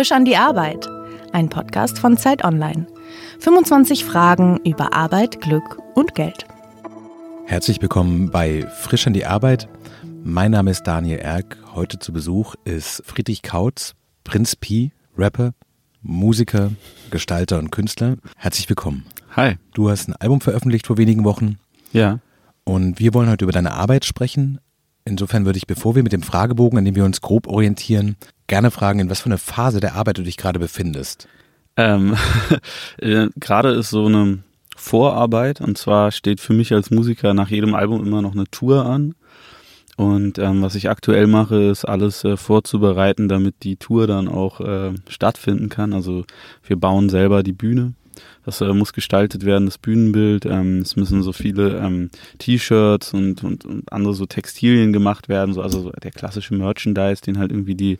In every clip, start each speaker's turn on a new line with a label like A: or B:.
A: Frisch an die Arbeit, ein Podcast von Zeit Online. 25 Fragen über Arbeit, Glück und Geld.
B: Herzlich willkommen bei Frisch an die Arbeit. Mein Name ist Daniel Erck. Heute zu Besuch ist Friedrich Kautz, Prinz Pi, Rapper, Musiker, Gestalter und Künstler. Herzlich willkommen.
C: Hi.
B: Du hast ein Album veröffentlicht vor wenigen Wochen.
C: Ja.
B: Und wir wollen heute über deine Arbeit sprechen. Insofern würde ich, bevor wir mit dem Fragebogen, an dem wir uns grob orientieren, gerne fragen, in was für eine Phase der Arbeit du dich gerade befindest.
C: Ähm, äh, gerade ist so eine Vorarbeit und zwar steht für mich als Musiker nach jedem Album immer noch eine Tour an. Und ähm, was ich aktuell mache, ist alles äh, vorzubereiten, damit die Tour dann auch äh, stattfinden kann. Also wir bauen selber die Bühne. Das äh, muss gestaltet werden, das Bühnenbild. Ähm, es müssen so viele ähm, T-Shirts und, und, und andere so Textilien gemacht werden. So, also so der klassische Merchandise, den halt irgendwie die,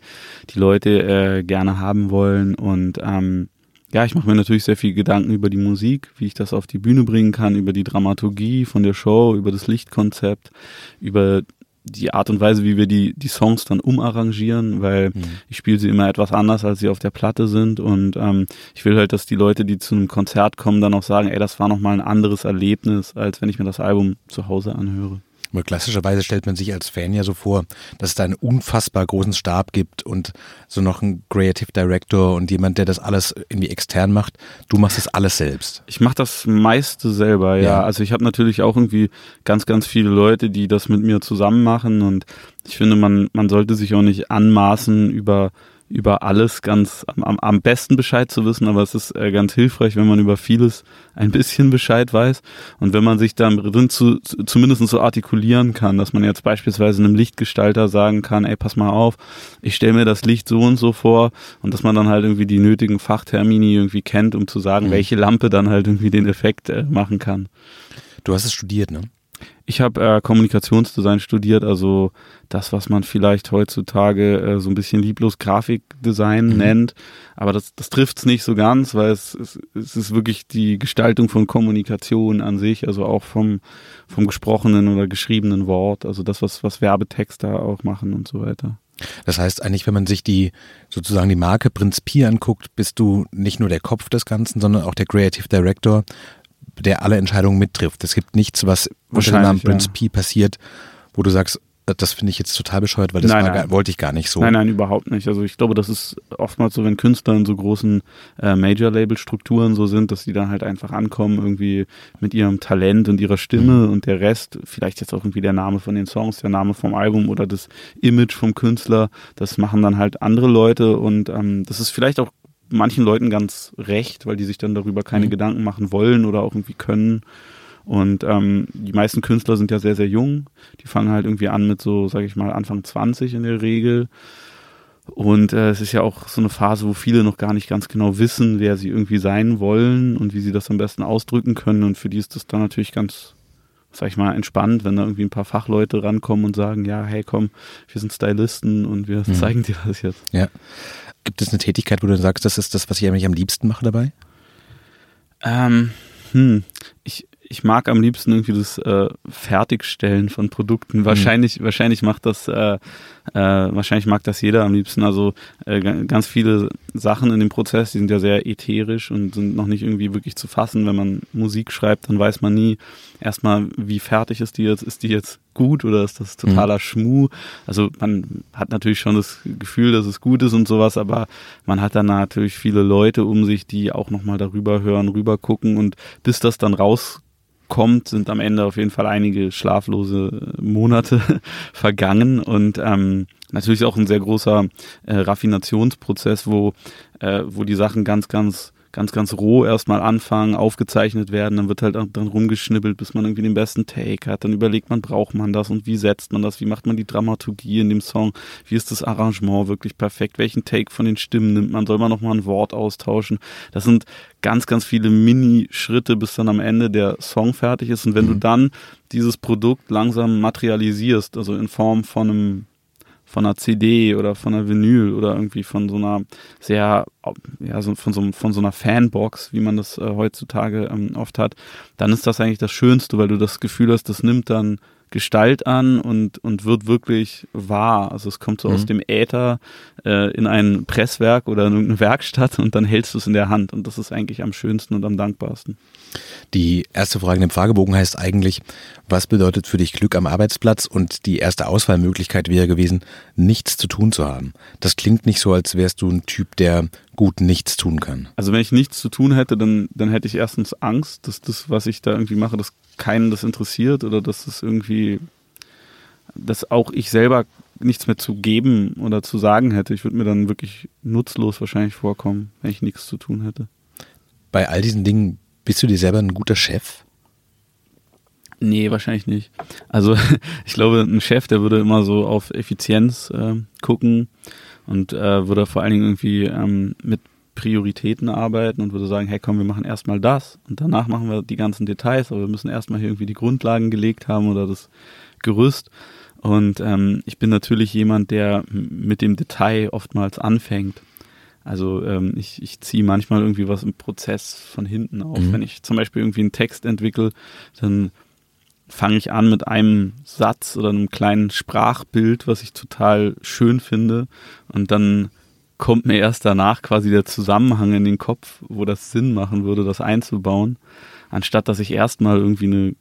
C: die Leute äh, gerne haben wollen. Und ähm, ja, ich mache mir natürlich sehr viel Gedanken über die Musik, wie ich das auf die Bühne bringen kann, über die Dramaturgie von der Show, über das Lichtkonzept, über die Art und Weise, wie wir die, die Songs dann umarrangieren, weil mhm. ich spiele sie immer etwas anders, als sie auf der Platte sind. Und ähm, ich will halt, dass die Leute, die zu einem Konzert kommen, dann auch sagen, ey, das war nochmal ein anderes Erlebnis, als wenn ich mir das Album zu Hause anhöre.
B: Aber klassischerweise stellt man sich als Fan ja so vor, dass es da einen unfassbar großen Stab gibt und so noch einen Creative Director und jemand, der das alles irgendwie extern macht. Du machst das alles selbst.
C: Ich mache das meiste selber, ja. ja. Also ich habe natürlich auch irgendwie ganz, ganz viele Leute, die das mit mir zusammen machen und ich finde, man, man sollte sich auch nicht anmaßen, über über alles ganz am, am besten Bescheid zu wissen, aber es ist äh, ganz hilfreich, wenn man über vieles ein bisschen Bescheid weiß und wenn man sich dann drin zu, zumindest so artikulieren kann, dass man jetzt beispielsweise einem Lichtgestalter sagen kann, ey, pass mal auf, ich stelle mir das Licht so und so vor und dass man dann halt irgendwie die nötigen Fachtermini irgendwie kennt, um zu sagen, mhm. welche Lampe dann halt irgendwie den Effekt äh, machen kann.
B: Du hast es studiert, ne?
C: Ich habe äh, Kommunikationsdesign studiert, also das, was man vielleicht heutzutage äh, so ein bisschen lieblos Grafikdesign mhm. nennt. Aber das, das trifft es nicht so ganz, weil es, es, es ist wirklich die Gestaltung von Kommunikation an sich, also auch vom, vom gesprochenen oder geschriebenen Wort, also das, was, was Werbetexter auch machen und so weiter.
B: Das heißt eigentlich, wenn man sich die sozusagen die Marke Prinz Pi anguckt, bist du nicht nur der Kopf des Ganzen, sondern auch der Creative Director der alle Entscheidungen mittrifft. Es gibt nichts, was unter dem Namen Prince ja. P passiert, wo du sagst, das finde ich jetzt total bescheuert, weil das nein, nein. wollte ich gar nicht so.
C: Nein, nein, überhaupt nicht. Also ich glaube, das ist oftmals so, wenn Künstler in so großen äh, Major-Label-Strukturen so sind, dass die dann halt einfach ankommen, irgendwie mit ihrem Talent und ihrer Stimme mhm. und der Rest, vielleicht jetzt auch irgendwie der Name von den Songs, der Name vom Album oder das Image vom Künstler, das machen dann halt andere Leute und ähm, das ist vielleicht auch manchen Leuten ganz recht, weil die sich dann darüber keine mhm. Gedanken machen wollen oder auch irgendwie können. Und ähm, die meisten Künstler sind ja sehr, sehr jung. Die fangen halt irgendwie an mit so, sag ich mal, Anfang 20 in der Regel. Und äh, es ist ja auch so eine Phase, wo viele noch gar nicht ganz genau wissen, wer sie irgendwie sein wollen und wie sie das am besten ausdrücken können. Und für die ist das dann natürlich ganz, sag ich mal, entspannt, wenn da irgendwie ein paar Fachleute rankommen und sagen, ja, hey komm, wir sind Stylisten und wir mhm. zeigen dir das jetzt.
B: Ja. Gibt es eine Tätigkeit, wo du sagst, das ist das, was ich eigentlich am liebsten mache dabei?
C: Ähm, hm, ich, ich mag am liebsten irgendwie das äh, Fertigstellen von Produkten. Mhm. Wahrscheinlich, mhm. wahrscheinlich macht das, äh, äh, wahrscheinlich mag das jeder am liebsten. Also äh, ganz viele Sachen in dem Prozess, die sind ja sehr ätherisch und sind noch nicht irgendwie wirklich zu fassen. Wenn man Musik schreibt, dann weiß man nie erstmal, wie fertig ist die jetzt. Ist die jetzt gut oder ist das totaler mhm. Schmuh? Also man hat natürlich schon das Gefühl, dass es gut ist und sowas, aber man hat dann natürlich viele Leute um sich, die auch nochmal darüber hören, rüber gucken und bis das dann rauskommt, kommt, sind am Ende auf jeden Fall einige schlaflose Monate vergangen. Und ähm, natürlich auch ein sehr großer äh, Raffinationsprozess, wo, äh, wo die Sachen ganz, ganz ganz, ganz roh erstmal anfangen, aufgezeichnet werden, dann wird halt dann rumgeschnibbelt, bis man irgendwie den besten Take hat, dann überlegt man, braucht man das und wie setzt man das, wie macht man die Dramaturgie in dem Song, wie ist das Arrangement wirklich perfekt, welchen Take von den Stimmen nimmt man, soll man nochmal ein Wort austauschen, das sind ganz, ganz viele Mini-Schritte, bis dann am Ende der Song fertig ist. Und wenn mhm. du dann dieses Produkt langsam materialisierst, also in Form von einem von einer CD oder von einer Vinyl oder irgendwie von so einer sehr, ja, so, von, so, von so einer Fanbox, wie man das äh, heutzutage ähm, oft hat, dann ist das eigentlich das Schönste, weil du das Gefühl hast, das nimmt dann Gestalt an und, und wird wirklich wahr. Also es kommt so mhm. aus dem Äther äh, in ein Presswerk oder in irgendeine Werkstatt und dann hältst du es in der Hand. Und das ist eigentlich am schönsten und am dankbarsten.
B: Die erste Frage in dem Fragebogen heißt eigentlich, was bedeutet für dich Glück am Arbeitsplatz? Und die erste Auswahlmöglichkeit wäre gewesen, nichts zu tun zu haben. Das klingt nicht so, als wärst du ein Typ, der gut nichts tun kann.
C: Also wenn ich nichts zu tun hätte, dann, dann hätte ich erstens Angst, dass das, was ich da irgendwie mache, dass keinen das interessiert oder dass das irgendwie, dass auch ich selber nichts mehr zu geben oder zu sagen hätte. Ich würde mir dann wirklich nutzlos wahrscheinlich vorkommen, wenn ich nichts zu tun hätte.
B: Bei all diesen Dingen bist du dir selber ein guter Chef?
C: Nee, wahrscheinlich nicht. Also ich glaube, ein Chef, der würde immer so auf Effizienz äh, gucken und äh, würde vor allen Dingen irgendwie ähm, mit Prioritäten arbeiten und würde sagen, hey komm, wir machen erstmal das und danach machen wir die ganzen Details, aber wir müssen erstmal hier irgendwie die Grundlagen gelegt haben oder das Gerüst. Und ähm, ich bin natürlich jemand, der mit dem Detail oftmals anfängt. Also ähm, ich, ich ziehe manchmal irgendwie was im Prozess von hinten auf. Mhm. Wenn ich zum Beispiel irgendwie einen Text entwickle, dann fange ich an mit einem Satz oder einem kleinen Sprachbild, was ich total schön finde. Und dann kommt mir erst danach quasi der Zusammenhang in den Kopf, wo das Sinn machen würde, das einzubauen, anstatt dass ich erstmal irgendwie eine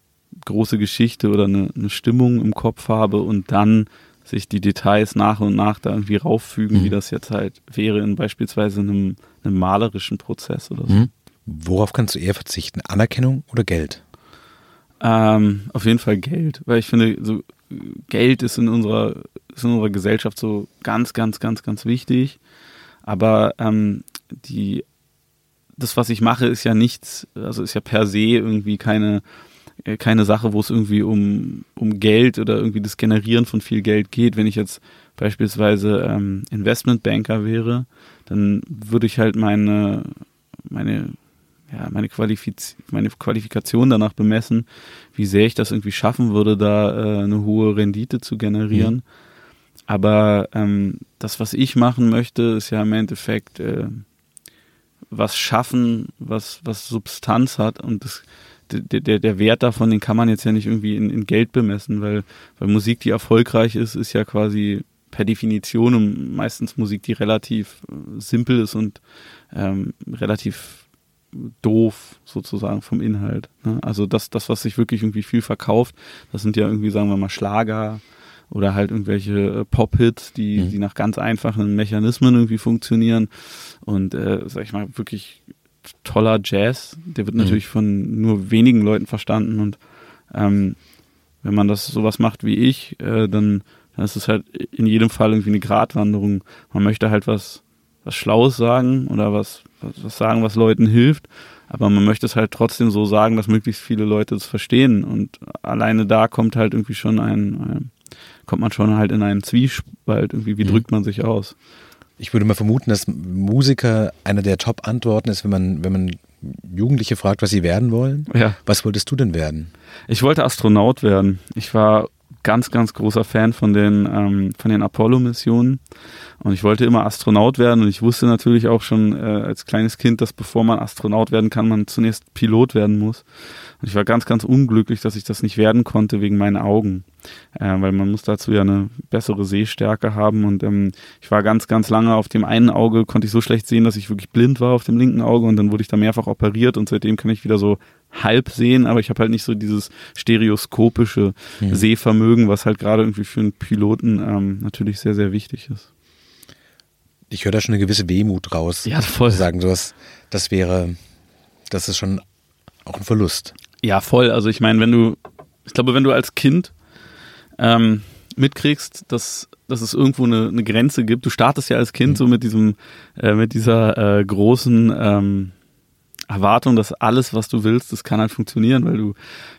C: große Geschichte oder eine, eine, Stimmung im Kopf habe und dann sich die Details nach und nach da irgendwie rauffügen, mhm. wie das jetzt halt wäre in beispielsweise einem, einem malerischen Prozess oder so. Mhm.
B: Worauf kannst du eher verzichten? Anerkennung oder Geld?
C: Ähm, auf jeden Fall Geld, weil ich finde, so Geld ist in unserer, ist in unserer Gesellschaft so ganz, ganz, ganz, ganz wichtig. Aber ähm, die, das, was ich mache, ist ja nichts, also ist ja per se irgendwie keine, äh, keine Sache, wo es irgendwie um, um Geld oder irgendwie das Generieren von viel Geld geht. Wenn ich jetzt beispielsweise ähm, Investmentbanker wäre, dann würde ich halt meine, meine, ja, meine, Qualifiz meine Qualifikation danach bemessen, wie sehr ich das irgendwie schaffen würde, da äh, eine hohe Rendite zu generieren. Mhm. Aber ähm, das, was ich machen möchte, ist ja im Endeffekt äh, was schaffen, was, was Substanz hat und das, der, der, der Wert davon, den kann man jetzt ja nicht irgendwie in, in Geld bemessen, weil, weil Musik, die erfolgreich ist, ist ja quasi per Definition meistens Musik, die relativ äh, simpel ist und ähm, relativ doof sozusagen vom Inhalt. Ne? Also das, das, was sich wirklich irgendwie viel verkauft, das sind ja irgendwie, sagen wir mal, Schlager, oder halt irgendwelche äh, Pop-Hits, die, mhm. die nach ganz einfachen Mechanismen irgendwie funktionieren. Und äh, sag ich mal, wirklich toller Jazz. Der wird mhm. natürlich von nur wenigen Leuten verstanden. Und ähm, wenn man das sowas macht wie ich, äh, dann, dann ist es halt in jedem Fall irgendwie eine Gratwanderung. Man möchte halt was, was Schlaues sagen oder was, was, sagen, was Leuten hilft. Aber man möchte es halt trotzdem so sagen, dass möglichst viele Leute es verstehen. Und alleine da kommt halt irgendwie schon ein, ein kommt man schon halt in einen Zwiespalt. Irgendwie, wie mhm. drückt man sich aus?
B: Ich würde mal vermuten, dass Musiker eine der Top-Antworten ist, wenn man, wenn man Jugendliche fragt, was sie werden wollen. Ja. Was wolltest du denn werden?
C: Ich wollte Astronaut werden. Ich war ganz, ganz großer Fan von den, ähm, von den Apollo-Missionen. Und ich wollte immer Astronaut werden und ich wusste natürlich auch schon äh, als kleines Kind, dass bevor man Astronaut werden kann, man zunächst Pilot werden muss. Und ich war ganz, ganz unglücklich, dass ich das nicht werden konnte wegen meinen Augen. Äh, weil man muss dazu ja eine bessere Sehstärke haben. Und ähm, ich war ganz, ganz lange auf dem einen Auge, konnte ich so schlecht sehen, dass ich wirklich blind war auf dem linken Auge. Und dann wurde ich da mehrfach operiert und seitdem kann ich wieder so halb sehen, aber ich habe halt nicht so dieses stereoskopische mhm. Sehvermögen, was halt gerade irgendwie für einen Piloten ähm, natürlich sehr, sehr wichtig ist.
B: Ich höre da schon eine gewisse Wehmut raus.
C: Ja, voll.
B: Sagen sowas, das wäre, das ist schon auch ein Verlust.
C: Ja, voll. Also ich meine, wenn du, ich glaube, wenn du als Kind ähm, mitkriegst, dass, dass es irgendwo eine, eine, Grenze gibt, du startest ja als Kind mhm. so mit diesem, äh, mit dieser äh, großen ähm, Erwartung, dass alles, was du willst, das kann halt funktionieren, weil du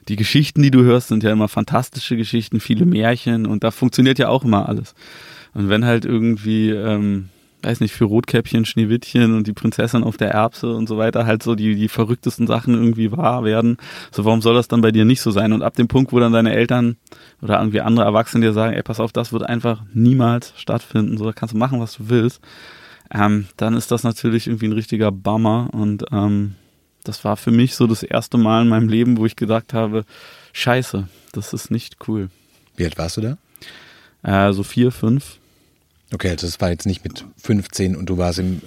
C: die Geschichten, die du hörst, sind ja immer fantastische Geschichten, viele Märchen und da funktioniert ja auch immer alles. Und wenn halt irgendwie ähm, weiß nicht, für Rotkäppchen, Schneewittchen und die Prinzessin auf der Erbse und so weiter halt so die, die verrücktesten Sachen irgendwie wahr werden. So, warum soll das dann bei dir nicht so sein? Und ab dem Punkt, wo dann deine Eltern oder irgendwie andere Erwachsene dir sagen, ey, pass auf, das wird einfach niemals stattfinden, so, da kannst du machen, was du willst, ähm, dann ist das natürlich irgendwie ein richtiger Bummer und ähm, das war für mich so das erste Mal in meinem Leben, wo ich gedacht habe, scheiße, das ist nicht cool.
B: Wie alt warst du da?
C: Äh, so vier, fünf.
B: Okay, also das war jetzt nicht mit 15 und du warst im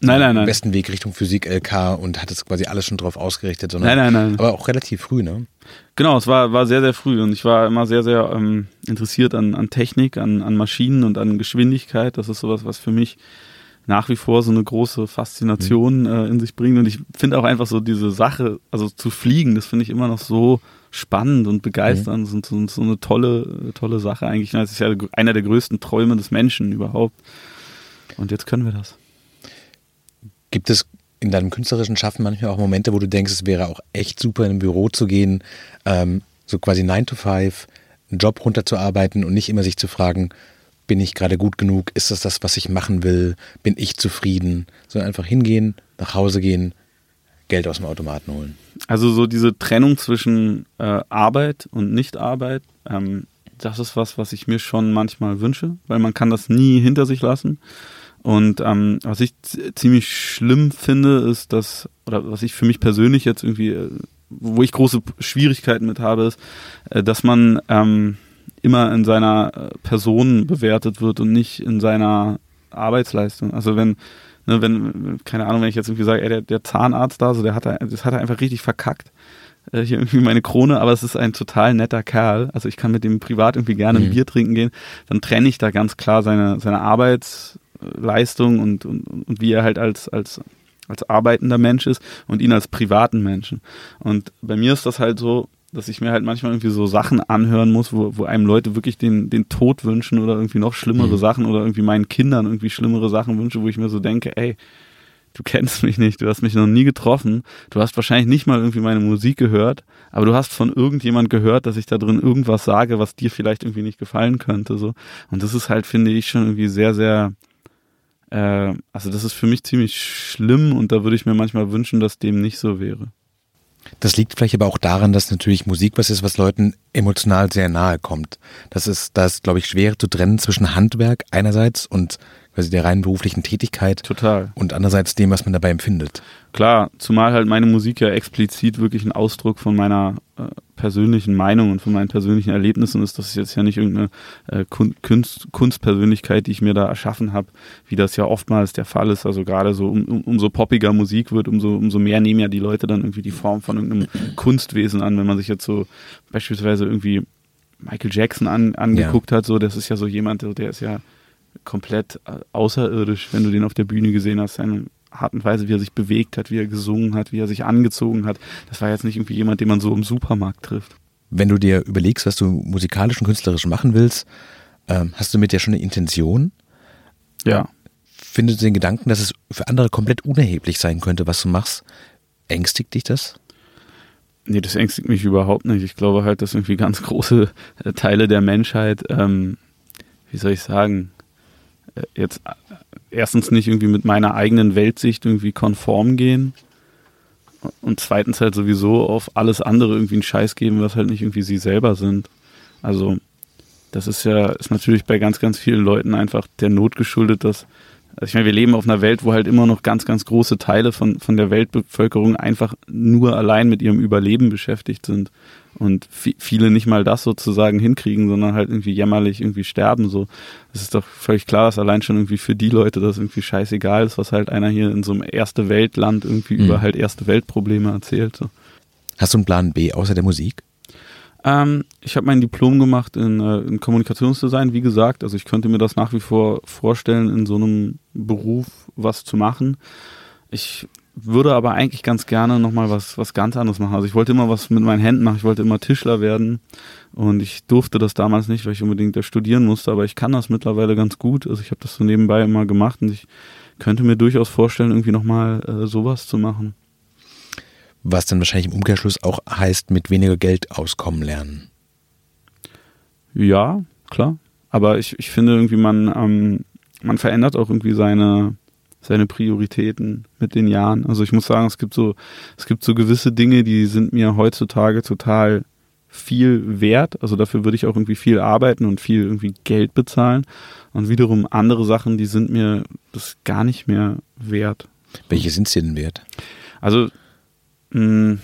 C: nein, nein, nein.
B: besten Weg Richtung Physik LK und hattest quasi alles schon drauf ausgerichtet, sondern
C: nein, nein, nein.
B: aber auch relativ früh, ne?
C: Genau, es war, war sehr, sehr früh und ich war immer sehr, sehr ähm, interessiert an, an Technik, an, an Maschinen und an Geschwindigkeit. Das ist sowas, was für mich nach wie vor so eine große Faszination mhm. äh, in sich bringt. Und ich finde auch einfach so diese Sache, also zu fliegen, das finde ich immer noch so spannend und begeisternd mhm. und so, so, eine tolle, tolle Sache eigentlich. Das ist ja einer der größten Träume des Menschen überhaupt. Und jetzt können wir das.
B: Gibt es in deinem künstlerischen Schaffen manchmal auch Momente, wo du denkst, es wäre auch echt super, in ein Büro zu gehen, ähm, so quasi 9 to 5, einen Job runterzuarbeiten und nicht immer sich zu fragen, bin ich gerade gut genug? Ist das das, was ich machen will? Bin ich zufrieden? Sondern einfach hingehen, nach Hause gehen, Geld aus dem Automaten holen.
C: Also so diese Trennung zwischen äh, Arbeit und Nichtarbeit, ähm, das ist was, was ich mir schon manchmal wünsche, weil man kann das nie hinter sich lassen. Und ähm, was ich ziemlich schlimm finde, ist, dass, oder was ich für mich persönlich jetzt irgendwie, äh, wo ich große Schwierigkeiten mit habe, ist, äh, dass man ähm, immer in seiner äh, Person bewertet wird und nicht in seiner Arbeitsleistung. Also wenn, ne, wenn, keine Ahnung, wenn ich jetzt irgendwie sage, ey, der, der Zahnarzt da, so der hat, das hat er einfach richtig verkackt hier irgendwie meine Krone, aber es ist ein total netter Kerl. Also ich kann mit dem privat irgendwie gerne ein mhm. Bier trinken gehen. Dann trenne ich da ganz klar seine, seine Arbeits, Leistung und, und, und wie er halt als, als, als arbeitender Mensch ist und ihn als privaten Menschen. Und bei mir ist das halt so, dass ich mir halt manchmal irgendwie so Sachen anhören muss, wo, wo einem Leute wirklich den, den Tod wünschen oder irgendwie noch schlimmere mhm. Sachen oder irgendwie meinen Kindern irgendwie schlimmere Sachen wünsche, wo ich mir so denke, ey, du kennst mich nicht, du hast mich noch nie getroffen, du hast wahrscheinlich nicht mal irgendwie meine Musik gehört, aber du hast von irgendjemand gehört, dass ich da drin irgendwas sage, was dir vielleicht irgendwie nicht gefallen könnte, so. Und das ist halt, finde ich, schon irgendwie sehr, sehr, äh, also das ist für mich ziemlich schlimm und da würde ich mir manchmal wünschen, dass dem nicht so wäre.
B: Das liegt vielleicht aber auch daran, dass natürlich Musik was ist, was Leuten emotional sehr nahe kommt. Das ist, da ist, glaube ich, schwer zu trennen zwischen Handwerk einerseits und quasi der rein beruflichen Tätigkeit.
C: Total.
B: Und andererseits dem, was man dabei empfindet.
C: Klar, zumal halt meine Musik ja explizit wirklich ein Ausdruck von meiner äh, persönlichen Meinung und von meinen persönlichen Erlebnissen ist. Das ist jetzt ja nicht irgendeine äh, Kunst, Kunstpersönlichkeit, die ich mir da erschaffen habe, wie das ja oftmals der Fall ist. Also gerade so um, um, umso poppiger Musik wird, umso, umso mehr nehmen ja die Leute dann irgendwie die Form von irgendeinem Kunstwesen an. Wenn man sich jetzt so beispielsweise irgendwie Michael Jackson an, angeguckt ja. hat, so, das ist ja so jemand, der ist ja komplett äh, außerirdisch, wenn du den auf der Bühne gesehen hast, seine Art und Weise, wie er sich bewegt hat, wie er gesungen hat, wie er sich angezogen hat. Das war jetzt nicht irgendwie jemand, den man so im Supermarkt trifft.
B: Wenn du dir überlegst, was du musikalisch und künstlerisch machen willst, ähm, hast du mit dir schon eine Intention?
C: Ja.
B: Findest du den Gedanken, dass es für andere komplett unerheblich sein könnte, was du machst? Ängstigt dich das?
C: Nee, das ängstigt mich überhaupt nicht. Ich glaube halt, dass irgendwie ganz große Teile der Menschheit, ähm, wie soll ich sagen, jetzt äh, erstens nicht irgendwie mit meiner eigenen Weltsicht irgendwie konform gehen und zweitens halt sowieso auf alles andere irgendwie einen Scheiß geben, was halt nicht irgendwie sie selber sind. Also das ist ja, ist natürlich bei ganz, ganz vielen Leuten einfach der Not geschuldet, dass also ich meine, wir leben auf einer Welt, wo halt immer noch ganz, ganz große Teile von, von der Weltbevölkerung einfach nur allein mit ihrem Überleben beschäftigt sind. Und viele nicht mal das sozusagen hinkriegen, sondern halt irgendwie jämmerlich irgendwie sterben. So, es ist doch völlig klar, dass allein schon irgendwie für die Leute das irgendwie scheißegal ist, was halt einer hier in so einem erste Weltland irgendwie mhm. über halt erste Weltprobleme erzählt. So.
B: Hast du einen Plan B außer der Musik?
C: Ähm, ich habe mein Diplom gemacht in, äh, in, Kommunikationsdesign, wie gesagt. Also ich könnte mir das nach wie vor vorstellen, in so einem Beruf was zu machen. Ich würde aber eigentlich ganz gerne nochmal was, was ganz anderes machen. Also ich wollte immer was mit meinen Händen machen, ich wollte immer Tischler werden und ich durfte das damals nicht, weil ich unbedingt da studieren musste, aber ich kann das mittlerweile ganz gut. Also ich habe das so nebenbei immer gemacht und ich könnte mir durchaus vorstellen, irgendwie nochmal äh, sowas zu machen.
B: Was dann wahrscheinlich im Umkehrschluss auch heißt, mit weniger Geld auskommen lernen.
C: Ja, klar. Aber ich, ich finde irgendwie, man, ähm, man verändert auch irgendwie seine, seine Prioritäten mit den Jahren. Also ich muss sagen, es gibt so, es gibt so gewisse Dinge, die sind mir heutzutage total viel wert. Also dafür würde ich auch irgendwie viel arbeiten und viel irgendwie Geld bezahlen. Und wiederum andere Sachen, die sind mir das gar nicht mehr wert.
B: Welche sind sie denn wert?
C: Also mh,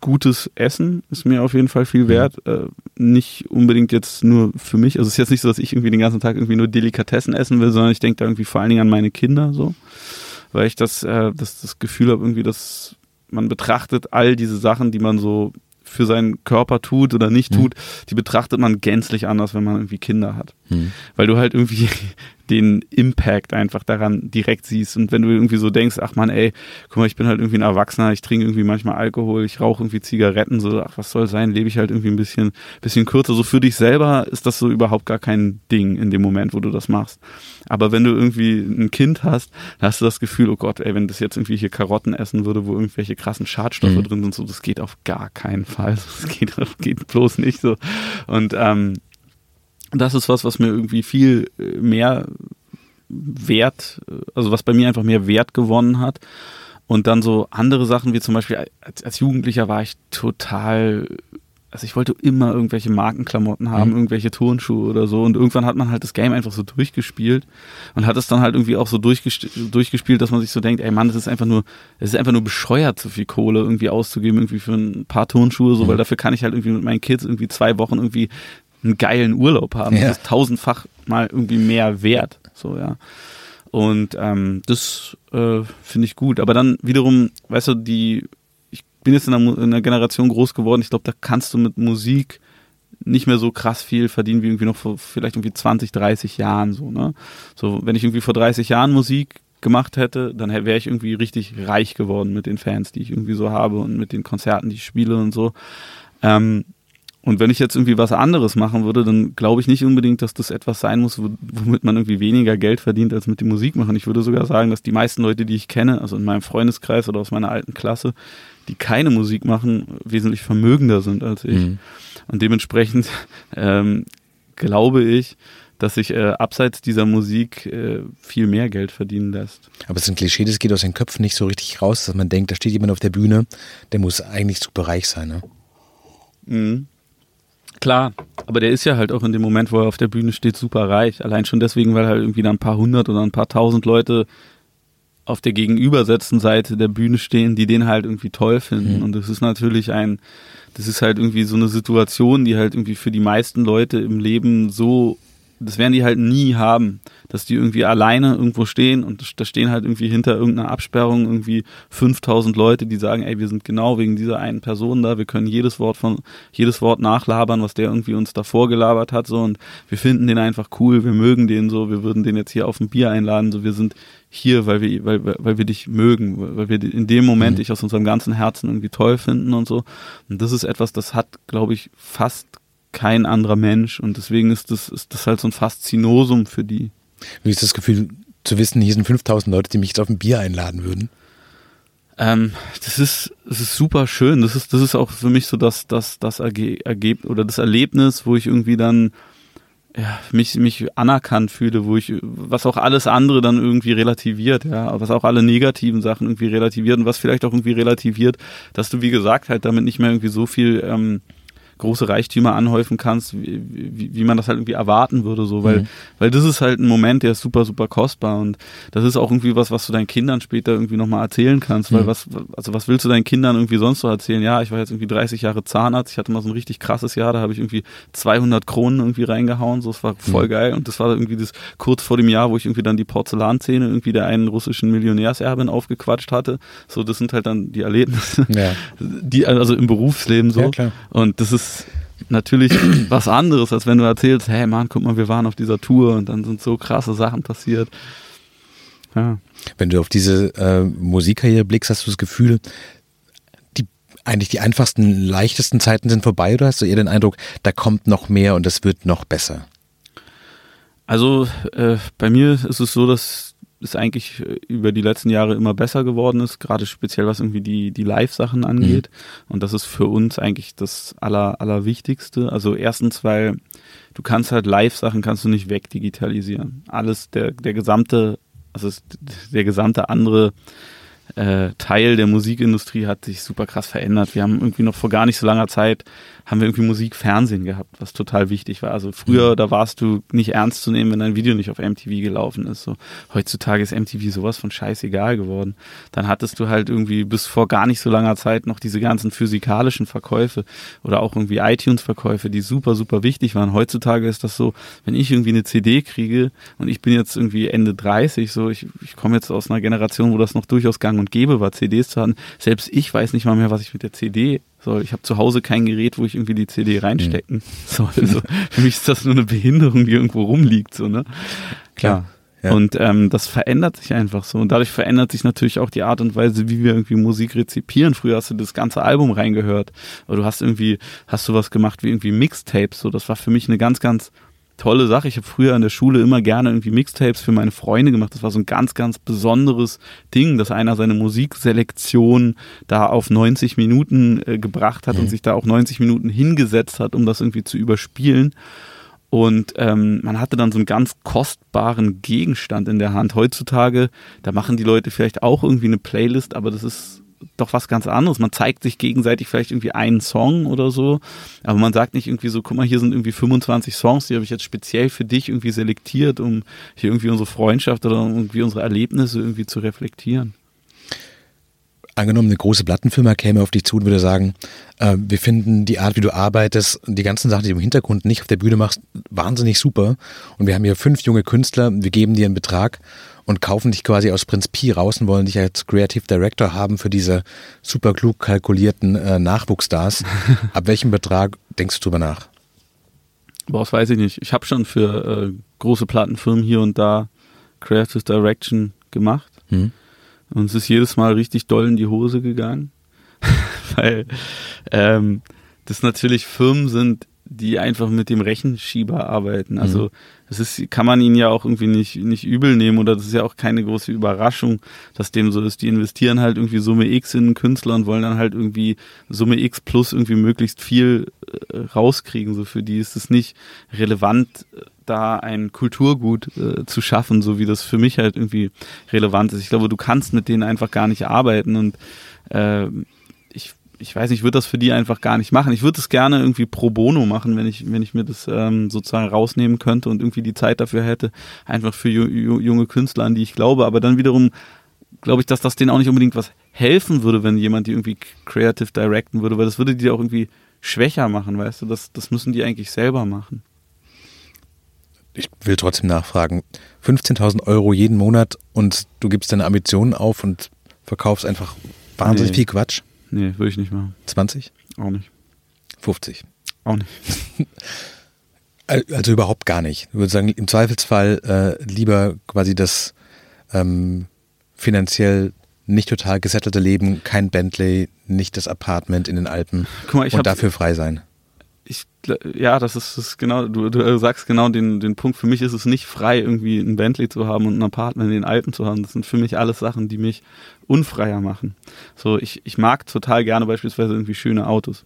C: gutes Essen ist mir auf jeden Fall viel mhm. wert. Äh, nicht unbedingt jetzt nur für mich. Also es ist jetzt nicht so, dass ich irgendwie den ganzen Tag irgendwie nur Delikatessen essen will, sondern ich denke da irgendwie vor allen Dingen an meine Kinder so. Weil ich das, äh, das, das Gefühl habe, irgendwie, dass man betrachtet all diese Sachen, die man so für seinen Körper tut oder nicht mhm. tut, die betrachtet man gänzlich anders, wenn man irgendwie Kinder hat. Mhm. Weil du halt irgendwie den Impact einfach daran direkt siehst. Und wenn du irgendwie so denkst, ach man, ey, guck mal, ich bin halt irgendwie ein Erwachsener, ich trinke irgendwie manchmal Alkohol, ich rauche irgendwie Zigaretten, so, ach, was soll sein, lebe ich halt irgendwie ein bisschen, bisschen kürzer. So für dich selber ist das so überhaupt gar kein Ding in dem Moment, wo du das machst. Aber wenn du irgendwie ein Kind hast, dann hast du das Gefühl, oh Gott, ey, wenn das jetzt irgendwie hier Karotten essen würde, wo irgendwelche krassen Schadstoffe mhm. drin sind, so, das geht auf gar keinen Fall. Das geht, geht bloß nicht so. Und ähm, das ist was, was mir irgendwie viel äh, mehr Wert, äh, also was bei mir einfach mehr Wert gewonnen hat. Und dann so andere Sachen wie zum Beispiel als, als Jugendlicher war ich total, also ich wollte immer irgendwelche Markenklamotten haben, mhm. irgendwelche Turnschuhe oder so. Und irgendwann hat man halt das Game einfach so durchgespielt und hat es dann halt irgendwie auch so durchgespielt, dass man sich so denkt, ey Mann, das ist einfach nur, es ist einfach nur bescheuert, so viel Kohle irgendwie auszugeben, irgendwie für ein paar Turnschuhe, so, mhm. weil dafür kann ich halt irgendwie mit meinen Kids irgendwie zwei Wochen irgendwie einen geilen Urlaub haben. Ja. Das ist tausendfach mal irgendwie mehr wert. So, ja. Und ähm, das äh, finde ich gut. Aber dann wiederum, weißt du, die, ich bin jetzt in einer, in einer Generation groß geworden, ich glaube, da kannst du mit Musik nicht mehr so krass viel verdienen wie irgendwie noch vor vielleicht irgendwie 20, 30 Jahren so, ne? So, wenn ich irgendwie vor 30 Jahren Musik gemacht hätte, dann wäre ich irgendwie richtig reich geworden mit den Fans, die ich irgendwie so habe und mit den Konzerten, die ich spiele und so. Ähm, und wenn ich jetzt irgendwie was anderes machen würde, dann glaube ich nicht unbedingt, dass das etwas sein muss, womit man irgendwie weniger Geld verdient als mit dem Musik machen. Ich würde sogar sagen, dass die meisten Leute, die ich kenne, also in meinem Freundeskreis oder aus meiner alten Klasse, die keine Musik machen, wesentlich vermögender sind als ich. Mhm. Und dementsprechend ähm, glaube ich, dass sich äh, abseits dieser Musik äh, viel mehr Geld verdienen lässt.
B: Aber es ist ein Klischee, das geht aus den Köpfen nicht so richtig raus, dass man denkt, da steht jemand auf der Bühne, der muss eigentlich super reich sein. Ne?
C: Mhm. Klar, aber der ist ja halt auch in dem Moment, wo er auf der Bühne steht, super reich. Allein schon deswegen, weil halt irgendwie da ein paar hundert oder ein paar tausend Leute auf der gegenübersetzten Seite der Bühne stehen, die den halt irgendwie toll finden. Mhm. Und das ist natürlich ein, das ist halt irgendwie so eine Situation, die halt irgendwie für die meisten Leute im Leben so das werden die halt nie haben, dass die irgendwie alleine irgendwo stehen und da stehen halt irgendwie hinter irgendeiner Absperrung irgendwie 5000 Leute, die sagen, ey, wir sind genau wegen dieser einen Person da, wir können jedes Wort von, jedes Wort nachlabern, was der irgendwie uns davor gelabert hat, so und wir finden den einfach cool, wir mögen den so, wir würden den jetzt hier auf ein Bier einladen, so wir sind hier, weil wir, weil, weil wir dich mögen, weil wir in dem Moment mhm. dich aus unserem ganzen Herzen irgendwie toll finden und so. Und das ist etwas, das hat, glaube ich, fast kein anderer Mensch und deswegen ist das, ist das halt so ein Faszinosum für die.
B: Wie ist das Gefühl zu wissen, hier sind 5000 Leute, die mich jetzt auf ein Bier einladen würden?
C: Ähm, das ist, das ist super schön. Das ist, das ist auch für mich so das, das, das Ergebnis oder das Erlebnis, wo ich irgendwie dann ja, mich, mich anerkannt fühle, wo ich, was auch alles andere dann irgendwie relativiert, ja, was auch alle negativen Sachen irgendwie relativiert und was vielleicht auch irgendwie relativiert, dass du, wie gesagt, halt damit nicht mehr irgendwie so viel ähm, große Reichtümer anhäufen kannst, wie, wie, wie man das halt irgendwie erwarten würde, so, weil, mhm. weil das ist halt ein Moment, der ist super, super kostbar und das ist auch irgendwie was, was du deinen Kindern später irgendwie nochmal erzählen kannst, weil mhm. was, also was willst du deinen Kindern irgendwie sonst so erzählen? Ja, ich war jetzt irgendwie 30 Jahre Zahnarzt, ich hatte mal so ein richtig krasses Jahr, da habe ich irgendwie 200 Kronen irgendwie reingehauen, so, es war voll mhm. geil und das war irgendwie das kurz vor dem Jahr, wo ich irgendwie dann die Porzellanzähne irgendwie der einen russischen Millionärserbin aufgequatscht hatte, so, das sind halt dann die Erlebnisse, ja. die, also im Berufsleben so ja, und das ist natürlich was anderes, als wenn du erzählst, hey Mann, guck mal, wir waren auf dieser Tour und dann sind so krasse Sachen passiert.
B: Ja. Wenn du auf diese äh, Musikkarriere blickst, hast du das Gefühl, die eigentlich die einfachsten, leichtesten Zeiten sind vorbei oder hast du eher den Eindruck, da kommt noch mehr und es wird noch besser?
C: Also äh, bei mir ist es so, dass es eigentlich äh, über die letzten Jahre immer besser geworden ist, gerade speziell was irgendwie die, die Live-Sachen angeht. Mhm. Und das ist für uns eigentlich das Aller, Allerwichtigste. Also erstens, weil du kannst halt Live-Sachen kannst du nicht wegdigitalisieren. Alles, der, der gesamte, also der gesamte andere äh, Teil der Musikindustrie hat sich super krass verändert. Wir haben irgendwie noch vor gar nicht so langer Zeit haben wir irgendwie Musik, Fernsehen gehabt, was total wichtig war. Also früher, mhm. da warst du nicht ernst zu nehmen, wenn dein Video nicht auf MTV gelaufen ist. So heutzutage ist MTV sowas von scheißegal geworden. Dann hattest du halt irgendwie bis vor gar nicht so langer Zeit noch diese ganzen physikalischen Verkäufe oder auch irgendwie iTunes-Verkäufe, die super, super wichtig waren. Heutzutage ist das so, wenn ich irgendwie eine CD kriege und ich bin jetzt irgendwie Ende 30, so ich, ich komme jetzt aus einer Generation, wo das noch durchaus gang und gäbe war, CDs zu haben. Selbst ich weiß nicht mal mehr, was ich mit der CD so, ich habe zu Hause kein Gerät, wo ich irgendwie die CD reinstecken. Mhm. So, also, für mich ist das nur eine Behinderung, die irgendwo rumliegt, so, ne? Klar. Ja. Und ähm, das verändert sich einfach so. Und dadurch verändert sich natürlich auch die Art und Weise, wie wir irgendwie Musik rezipieren. Früher hast du das ganze Album reingehört. Oder du hast irgendwie, hast du was gemacht wie irgendwie Mixtapes. So, das war für mich eine ganz, ganz tolle Sache. Ich habe früher in der Schule immer gerne irgendwie Mixtapes für meine Freunde gemacht. Das war so ein ganz, ganz besonderes Ding, dass einer seine Musikselektion da auf 90 Minuten äh, gebracht hat mhm. und sich da auch 90 Minuten hingesetzt hat, um das irgendwie zu überspielen. Und ähm, man hatte dann so einen ganz kostbaren Gegenstand in der Hand. Heutzutage, da machen die Leute vielleicht auch irgendwie eine Playlist, aber das ist doch was ganz anderes. Man zeigt sich gegenseitig vielleicht irgendwie einen Song oder so, aber man sagt nicht irgendwie so, guck mal, hier sind irgendwie 25 Songs, die habe ich jetzt speziell für dich irgendwie selektiert, um hier irgendwie unsere Freundschaft oder irgendwie unsere Erlebnisse irgendwie zu reflektieren.
B: Angenommen, eine große Plattenfirma käme auf dich zu und würde sagen, äh, wir finden die Art, wie du arbeitest, die ganzen Sachen, die du im Hintergrund nicht auf der Bühne machst, wahnsinnig super. Und wir haben hier fünf junge Künstler, wir geben dir einen Betrag und kaufen dich quasi aus Prinz Pi raus und wollen dich als Creative Director haben für diese super klug kalkulierten äh, Nachwuchsstars. Ab welchem Betrag denkst du drüber nach?
C: Boah, das weiß ich nicht. Ich habe schon für äh, große Plattenfirmen hier und da Creative Direction gemacht. Hm. Und es ist jedes Mal richtig doll in die Hose gegangen. Weil ähm, das natürlich Firmen sind, die einfach mit dem Rechenschieber arbeiten. Also mhm. das ist, kann man ihnen ja auch irgendwie nicht, nicht übel nehmen oder das ist ja auch keine große Überraschung, dass dem so ist. Die investieren halt irgendwie Summe X in einen Künstler und wollen dann halt irgendwie Summe X plus irgendwie möglichst viel äh, rauskriegen. So für die ist es nicht relevant, da ein Kulturgut äh, zu schaffen, so wie das für mich halt irgendwie relevant ist. Ich glaube, du kannst mit denen einfach gar nicht arbeiten und äh, ich weiß nicht, ich würde das für die einfach gar nicht machen. Ich würde es gerne irgendwie pro bono machen, wenn ich, wenn ich mir das ähm, sozusagen rausnehmen könnte und irgendwie die Zeit dafür hätte, einfach für ju ju junge Künstler, an die ich glaube. Aber dann wiederum glaube ich, dass das denen auch nicht unbedingt was helfen würde, wenn jemand die irgendwie creative directen würde, weil das würde die auch irgendwie schwächer machen, weißt du? Das, das müssen die eigentlich selber machen.
B: Ich will trotzdem nachfragen. 15.000 Euro jeden Monat und du gibst deine Ambitionen auf und verkaufst einfach wahnsinnig nee. viel Quatsch?
C: Nee, würde ich nicht machen.
B: 20?
C: Auch nicht.
B: 50?
C: Auch nicht.
B: Also überhaupt gar nicht. Ich würde sagen, im Zweifelsfall äh, lieber quasi das ähm, finanziell nicht total gesettelte Leben, kein Bentley, nicht das Apartment in den Alpen mal, und dafür frei sein.
C: Ich, ja, das ist, das ist genau, du, du, sagst genau den, den Punkt. Für mich ist es nicht frei, irgendwie ein Bentley zu haben und ein Apartment in den Alpen zu haben. Das sind für mich alles Sachen, die mich unfreier machen. So, ich, ich mag total gerne beispielsweise irgendwie schöne Autos.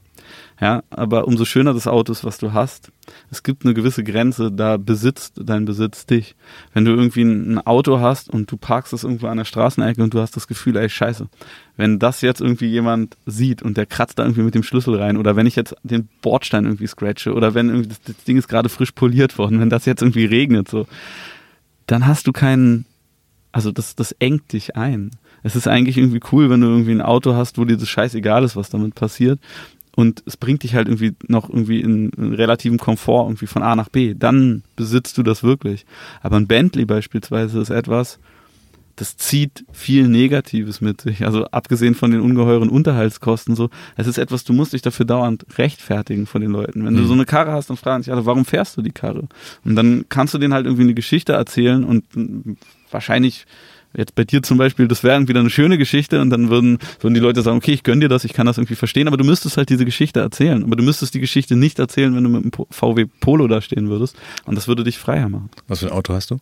C: Ja, aber umso schöner das Auto ist, was du hast, es gibt eine gewisse Grenze, da besitzt dein Besitz dich. Wenn du irgendwie ein, Auto hast und du parkst es irgendwo an der Straßenecke und du hast das Gefühl, ey, scheiße, wenn das jetzt irgendwie jemand sieht und der kratzt da irgendwie mit dem Schlüssel rein oder wenn ich jetzt den Bordstein irgendwie scratche oder wenn das, das Ding ist gerade frisch poliert worden, wenn das jetzt irgendwie regnet, so, dann hast du keinen, also das, das engt dich ein es ist eigentlich irgendwie cool, wenn du irgendwie ein Auto hast, wo dir das scheißegal ist, was damit passiert. Und es bringt dich halt irgendwie noch irgendwie in, in relativen Komfort irgendwie von A nach B. Dann besitzt du das wirklich. Aber ein Bentley beispielsweise ist etwas, das zieht viel Negatives mit sich. Also abgesehen von den ungeheuren Unterhaltskosten so, es ist etwas, du musst dich dafür dauernd rechtfertigen von den Leuten. Wenn mhm. du so eine Karre hast, dann fragen sich alle, warum fährst du die Karre? Und dann kannst du denen halt irgendwie eine Geschichte erzählen und wahrscheinlich Jetzt bei dir zum Beispiel, das wäre irgendwie eine schöne Geschichte und dann würden, würden die Leute sagen, okay, ich gönn dir das, ich kann das irgendwie verstehen, aber du müsstest halt diese Geschichte erzählen. Aber du müsstest die Geschichte nicht erzählen, wenn du mit einem VW Polo da stehen würdest. Und das würde dich freier machen.
B: Was für ein Auto hast du?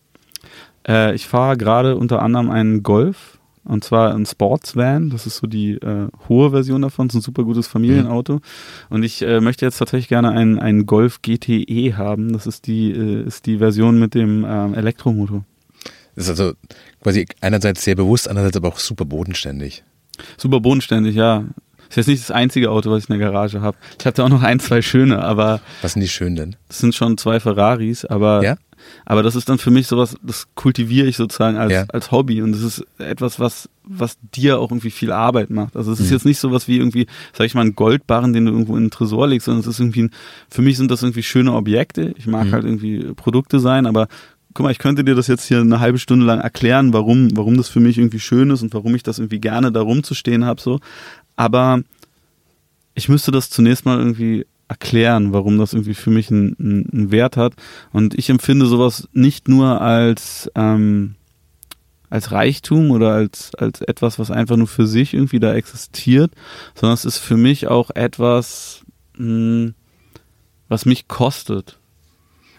C: Äh, ich fahre gerade unter anderem einen Golf. Und zwar ein Sportsvan, das ist so die äh, hohe Version davon, das ist ein super gutes Familienauto. Mhm. Und ich äh, möchte jetzt tatsächlich gerne einen, einen Golf GTE haben. Das ist die, äh, ist die Version mit dem ähm, Elektromotor
B: ist also quasi einerseits sehr bewusst, andererseits aber auch super bodenständig.
C: Super bodenständig, ja. Ist jetzt nicht das einzige Auto, was ich in der Garage habe. Ich hatte auch noch ein, zwei schöne, aber.
B: Was sind die schönen denn?
C: Das sind schon zwei Ferraris, aber. Ja? Aber das ist dann für mich sowas, das kultiviere ich sozusagen als, ja. als Hobby und das ist etwas, was, was dir auch irgendwie viel Arbeit macht. Also es ist mhm. jetzt nicht sowas wie irgendwie, sag ich mal, ein Goldbarren, den du irgendwo in den Tresor legst, sondern es ist irgendwie, ein, für mich sind das irgendwie schöne Objekte. Ich mag mhm. halt irgendwie Produkte sein, aber guck mal, ich könnte dir das jetzt hier eine halbe Stunde lang erklären, warum, warum das für mich irgendwie schön ist und warum ich das irgendwie gerne da rumzustehen habe, so. Aber ich müsste das zunächst mal irgendwie erklären, warum das irgendwie für mich einen, einen Wert hat. Und ich empfinde sowas nicht nur als, ähm, als Reichtum oder als, als etwas, was einfach nur für sich irgendwie da existiert, sondern es ist für mich auch etwas, mh, hm, was mich kostet.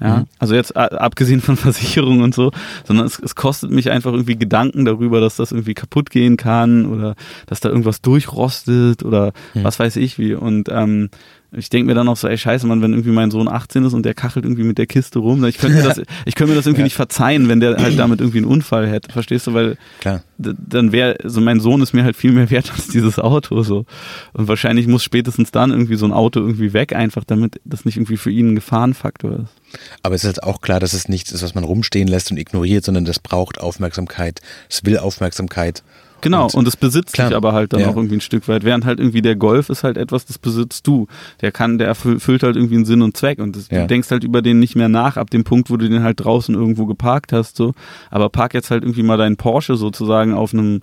C: Ja, mhm. also jetzt abgesehen von Versicherungen und so, sondern es, es kostet mich einfach irgendwie Gedanken darüber, dass das irgendwie kaputt gehen kann oder dass da irgendwas durchrostet oder mhm. was weiß ich wie. Und ähm, ich denke mir dann auch so, ey, scheiße, Mann, wenn irgendwie mein Sohn 18 ist und der kachelt irgendwie mit der Kiste rum, ich könnte mir das, ich könnte mir das irgendwie ja. nicht verzeihen, wenn der halt damit irgendwie einen Unfall hätte, verstehst du? Weil Klar. dann wäre, so also mein Sohn ist mir halt viel mehr wert als dieses Auto so. Und wahrscheinlich muss spätestens dann irgendwie so ein Auto irgendwie weg, einfach damit das nicht irgendwie für ihn ein Gefahrenfaktor ist.
B: Aber es ist halt auch klar, dass es nichts ist, was man rumstehen lässt und ignoriert, sondern das braucht Aufmerksamkeit, es will Aufmerksamkeit.
C: Genau, und es besitzt klar, dich aber halt dann ja. auch irgendwie ein Stück weit. Während halt irgendwie der Golf ist halt etwas, das besitzt du. Der kann, der erfüllt halt irgendwie einen Sinn und Zweck. Und das, ja. du denkst halt über den nicht mehr nach, ab dem Punkt, wo du den halt draußen irgendwo geparkt hast, so. Aber park jetzt halt irgendwie mal deinen Porsche sozusagen auf einem,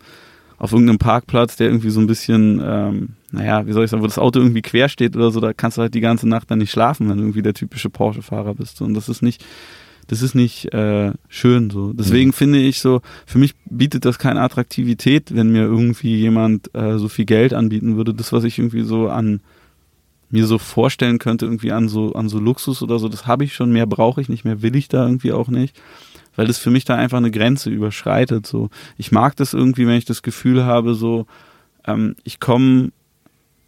C: auf irgendeinem Parkplatz, der irgendwie so ein bisschen, ähm, naja, wie soll ich sagen, wo das Auto irgendwie quer steht oder so, da kannst du halt die ganze Nacht dann nicht schlafen, wenn du irgendwie der typische Porsche-Fahrer bist. Und das ist nicht, das ist nicht äh, schön so. Deswegen mhm. finde ich so, für mich bietet das keine Attraktivität, wenn mir irgendwie jemand äh, so viel Geld anbieten würde. Das, was ich irgendwie so an mir so vorstellen könnte, irgendwie an so, an so Luxus oder so, das habe ich schon, mehr brauche ich nicht, mehr will ich da irgendwie auch nicht. Weil das für mich da einfach eine Grenze überschreitet. So. Ich mag das irgendwie, wenn ich das Gefühl habe, so, ähm, ich komme,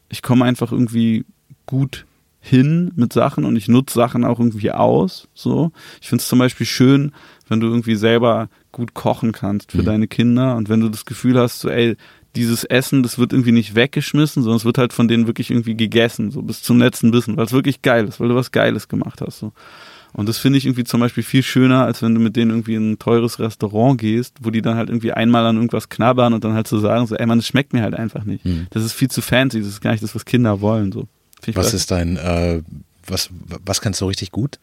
C: ich komme einfach irgendwie gut hin mit Sachen und ich nutze Sachen auch irgendwie aus. So. Ich finde es zum Beispiel schön, wenn du irgendwie selber gut kochen kannst für mhm. deine Kinder und wenn du das Gefühl hast, so, ey, dieses Essen, das wird irgendwie nicht weggeschmissen, sondern es wird halt von denen wirklich irgendwie gegessen, so bis zum letzten Bissen, weil es wirklich geil ist, weil du was Geiles gemacht hast. So. Und das finde ich irgendwie zum Beispiel viel schöner, als wenn du mit denen irgendwie in ein teures Restaurant gehst, wo die dann halt irgendwie einmal an irgendwas knabbern und dann halt so sagen, so, ey man, das schmeckt mir halt einfach nicht. Mhm. Das ist viel zu fancy, das ist gar nicht das, was Kinder wollen. So.
B: Was ist dein, äh, was, was kannst du richtig gut?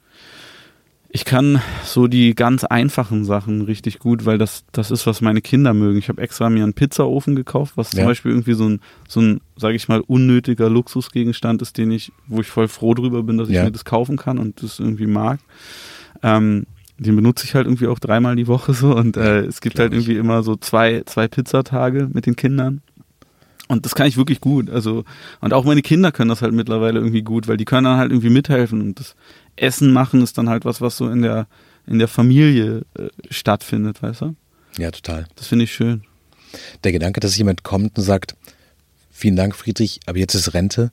C: Ich kann so die ganz einfachen Sachen richtig gut, weil das, das ist, was meine Kinder mögen. Ich habe extra mir einen Pizzaofen gekauft, was ja. zum Beispiel irgendwie so ein, so ein, sage ich mal, unnötiger Luxusgegenstand ist, den ich, wo ich voll froh drüber bin, dass ich ja. mir das kaufen kann und das irgendwie mag. Ähm, den benutze ich halt irgendwie auch dreimal die Woche so und äh, es gibt halt irgendwie immer so zwei, zwei Pizzatage mit den Kindern. Und das kann ich wirklich gut. Also, und auch meine Kinder können das halt mittlerweile irgendwie gut, weil die können dann halt irgendwie mithelfen. Und das Essen machen ist dann halt was, was so in der, in der Familie äh, stattfindet, weißt du?
B: Ja, total.
C: Das finde ich schön.
B: Der Gedanke, dass jemand kommt und sagt, vielen Dank, Friedrich, aber jetzt ist Rente.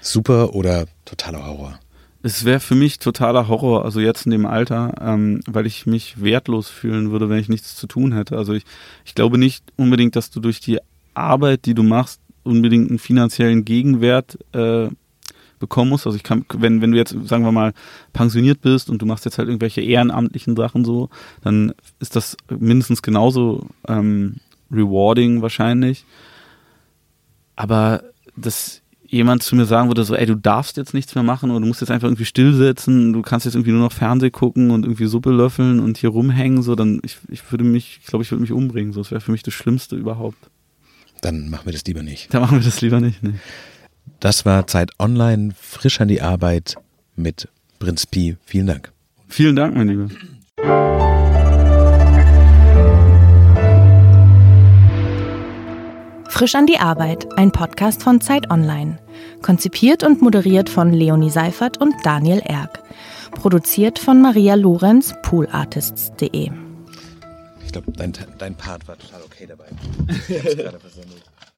B: Super oder totaler Horror?
C: Es wäre für mich totaler Horror, also jetzt in dem Alter, ähm, weil ich mich wertlos fühlen würde, wenn ich nichts zu tun hätte. Also ich, ich glaube nicht unbedingt, dass du durch die Arbeit, die du machst, unbedingt einen finanziellen Gegenwert äh, bekommen musst. Also ich kann, wenn, wenn du jetzt, sagen wir mal, pensioniert bist und du machst jetzt halt irgendwelche ehrenamtlichen Sachen so, dann ist das mindestens genauso ähm, rewarding wahrscheinlich. Aber dass jemand zu mir sagen würde, so, ey, du darfst jetzt nichts mehr machen oder du musst jetzt einfach irgendwie stillsetzen, du kannst jetzt irgendwie nur noch Fernseh gucken und irgendwie Suppe löffeln und hier rumhängen, so, dann ich, ich würde mich, ich glaube, ich würde mich umbringen. So, das wäre für mich das Schlimmste überhaupt.
B: Dann machen wir das lieber nicht.
C: Dann machen wir das lieber nicht. Nee.
B: Das war Zeit Online, frisch an die Arbeit mit Prinz Pi. Vielen Dank.
C: Vielen Dank, mein Lieber.
A: Frisch an die Arbeit, ein Podcast von Zeit Online. Konzipiert und moderiert von Leonie Seifert und Daniel Erck. Produziert von Maria Lorenz, poolartists.de
B: glaube, dein, dein Part war total okay dabei. Ich hab's gerade versammelt.